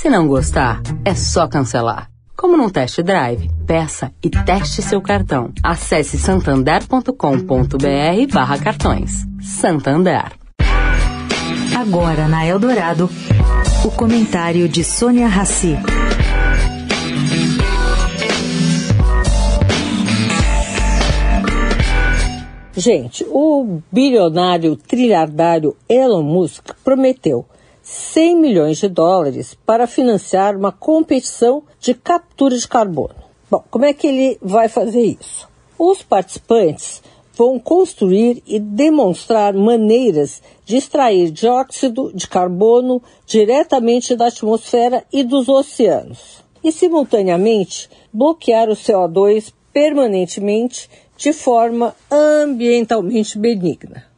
Se não gostar, é só cancelar. Como num test drive, peça e teste seu cartão. Acesse santander.com.br barra cartões. Santander. Agora na Eldorado, o comentário de Sônia Rassi. Gente, o bilionário trilhardário Elon Musk prometeu 100 milhões de dólares para financiar uma competição de captura de carbono. Bom, como é que ele vai fazer isso? Os participantes vão construir e demonstrar maneiras de extrair dióxido de carbono diretamente da atmosfera e dos oceanos, e simultaneamente bloquear o CO2 permanentemente de forma ambientalmente benigna.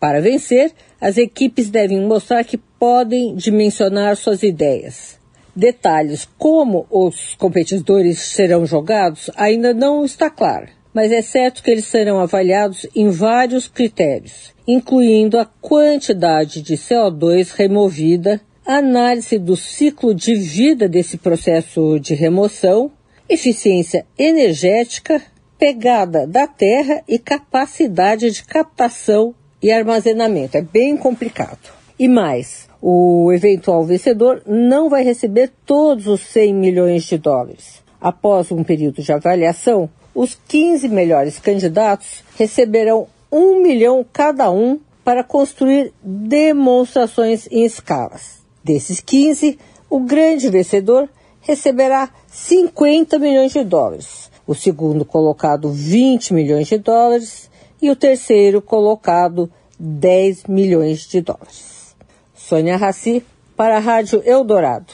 Para vencer, as equipes devem mostrar que podem dimensionar suas ideias. Detalhes como os competidores serão jogados ainda não está claro mas é certo que eles serão avaliados em vários critérios, incluindo a quantidade de CO2 removida, análise do ciclo de vida desse processo de remoção, eficiência energética, pegada da terra e capacidade de captação e armazenamento. É bem complicado. E mais, o eventual vencedor não vai receber todos os 100 milhões de dólares. Após um período de avaliação, os 15 melhores candidatos receberão um milhão cada um para construir demonstrações em escalas. Desses 15, o grande vencedor receberá 50 milhões de dólares, o segundo colocado 20 milhões de dólares e o terceiro colocado 10 milhões de dólares. Sônia Raci para a Rádio Eldorado.